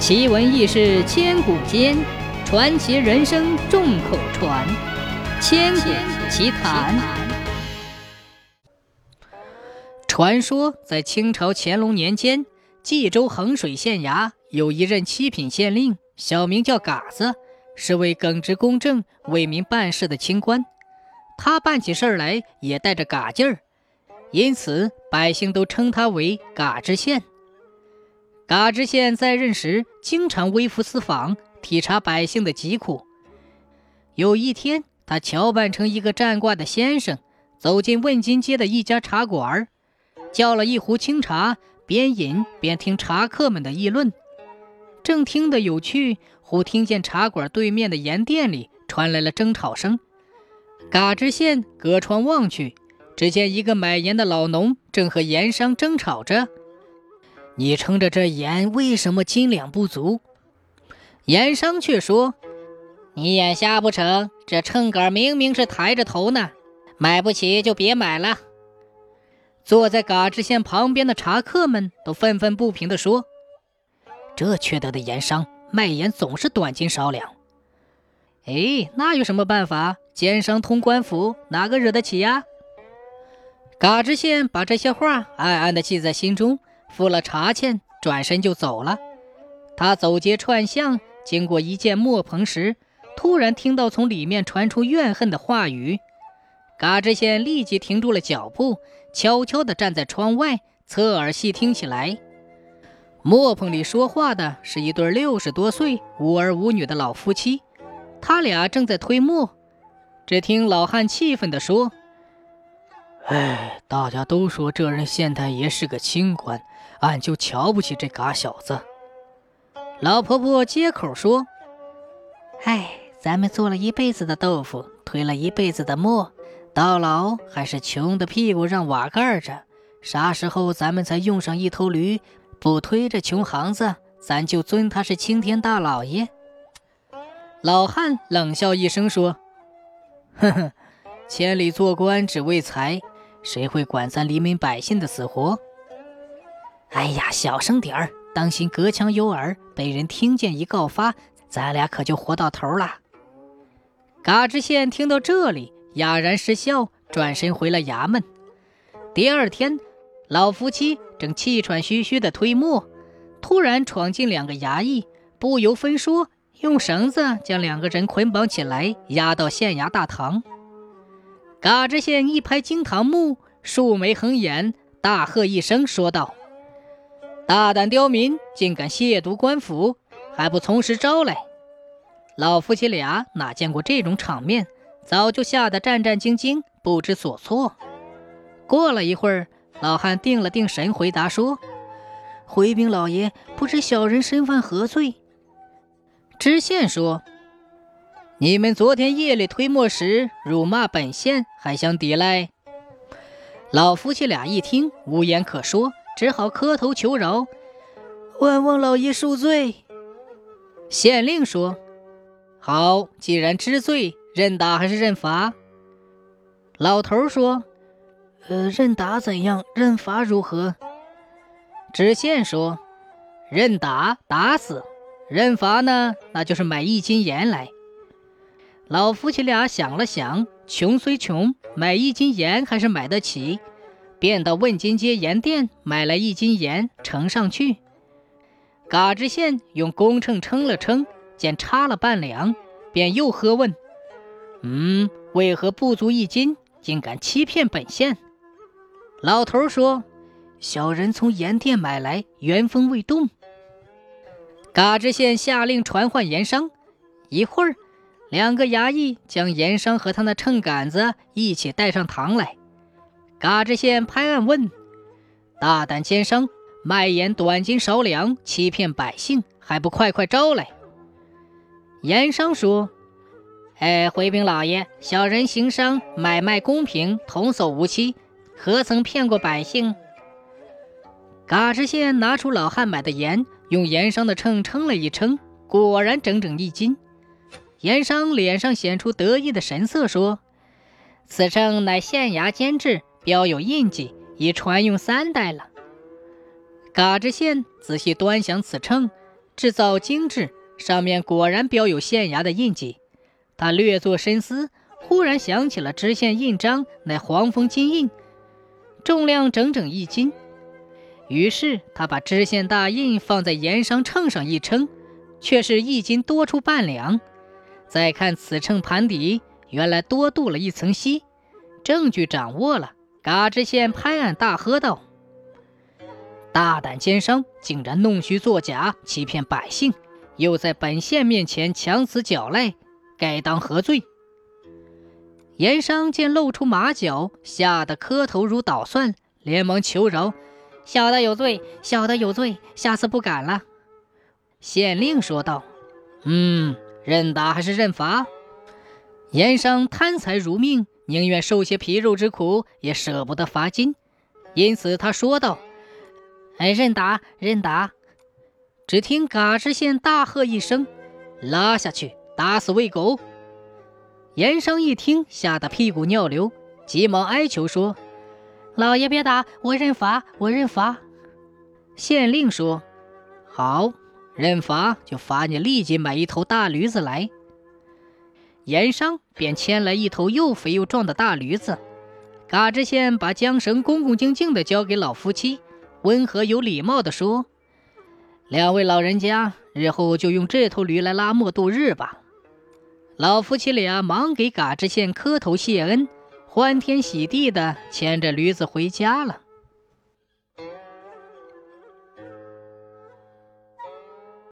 奇闻异事千古间，传奇人生众口传。千古奇谈。传说在清朝乾隆年间，冀州衡水县衙有一任七品县令，小名叫嘎子，是位耿直公正、为民办事的清官。他办起事儿来也带着嘎劲儿，因此百姓都称他为嘎知县。嘎知县在任时，经常微服私访，体察百姓的疾苦。有一天，他乔扮成一个占卦的先生，走进问津街的一家茶馆，叫了一壶清茶，边饮边听茶客们的议论。正听得有趣，忽听见茶馆对面的盐店里传来了争吵声。嘎知县隔窗望去，只见一个买盐的老农正和盐商争吵着。你撑着这盐，为什么斤两不足？盐商却说：“你眼瞎不成？这秤杆明明是抬着头呢，买不起就别买了。”坐在嘎知县旁边的茶客们都愤愤不平地说：“这缺德的盐商卖盐总是短斤少两。”哎，那有什么办法？奸商通官府，哪个惹得起呀？嘎知县把这些话暗暗地记在心中。付了茶钱，转身就走了。他走街串巷，经过一间磨棚时，突然听到从里面传出怨恨的话语。嘎知县立即停住了脚步，悄悄地站在窗外，侧耳细听起来。磨棚里说话的是一对六十多岁、无儿无女的老夫妻，他俩正在推磨。只听老汉气愤地说：“哎，大家都说这任县太爷是个清官。”俺就瞧不起这嘎小子。老婆婆接口说：“哎，咱们做了一辈子的豆腐，推了一辈子的磨，到老还是穷的屁股让瓦盖着。啥时候咱们才用上一头驴，不推着穷行子，咱就尊他是青天大老爷。”老汉冷笑一声说：“ 哼哼，千里做官只为财，谁会管咱黎民百姓的死活？”哎呀，小声点儿，当心隔墙有耳，被人听见一告发，咱俩可就活到头了。嘎知县听到这里，哑然失笑，转身回了衙门。第二天，老夫妻正气喘吁吁地推磨，突然闯进两个衙役，不由分说，用绳子将两个人捆绑起来，押到县衙大堂。嘎知县一拍惊堂木，竖眉横眼，大喝一声，说道。大胆刁民，竟敢亵渎官府，还不从实招来！老夫妻俩哪见过这种场面，早就吓得战战兢兢，不知所措。过了一会儿，老汉定了定神，回答说：“回禀老爷，不知小人身犯何罪？”知县说：“你们昨天夜里推磨时辱骂本县，还想抵赖？”老夫妻俩一听，无言可说。只好磕头求饶，万望老爷恕罪。县令说：“好，既然知罪，认打还是认罚？”老头说：“呃，认打怎样？认罚如何？”知县说：“认打打死，认罚呢？那就是买一斤盐来。”老夫妻俩想了想，穷虽穷，买一斤盐还是买得起。便到问津街盐店买来一斤盐，盛上去。嘎知县用公秤称了称，见差了半两，便又喝问：“嗯，为何不足一斤？竟敢欺骗本县？”老头说：“小人从盐店买来，原封未动。”嘎知县下令传唤盐商。一会儿，两个衙役将盐商和他那秤杆子一起带上堂来。嘎知县拍案问：“大胆奸商，卖盐短斤少两，欺骗百姓，还不快快招来？”盐商说：“哎，回禀老爷，小人行商买卖公平，童叟无欺，何曾骗过百姓？”嘎知县拿出老汉买的盐，用盐商的秤称了一称，果然整整一斤。盐商脸上显出得意的神色，说：“此秤乃县衙监制。”标有印记，已传用三代了。嘎知县仔细端详此秤，制造精致，上面果然标有县衙的印记。他略作深思，忽然想起了知县印章乃黄蜂金印，重量整整一斤。于是他把知县大印放在盐商秤上一称，却是一斤多出半两。再看此秤盘底，原来多镀了一层锡。证据掌握了，嘎知县拍案大喝道。大胆奸商，竟然弄虚作假，欺骗百姓，又在本县面前强词狡赖，该当何罪？盐商见露出马脚，吓得磕头如捣蒜，连忙求饶：“小的有罪，小的有罪，下次不敢了。”县令说道：“嗯，认打还是认罚？”盐商贪财如命，宁愿受些皮肉之苦，也舍不得罚金，因此他说道。哎，认打，认打！只听嘎知县大喝一声：“拉下去，打死喂狗！”盐商一听，吓得屁股尿流，急忙哀求说：“老爷别打，我认罚，我认罚。”县令说：“好，认罚就罚你立即买一头大驴子来。”盐商便牵来一头又肥又壮的大驴子。嘎知县把缰绳恭恭敬敬地交给老夫妻。温和有礼貌地说：“两位老人家，日后就用这头驴来拉磨度日吧。”老夫妻俩忙给嘎知县磕头谢恩，欢天喜地地牵着驴子回家了。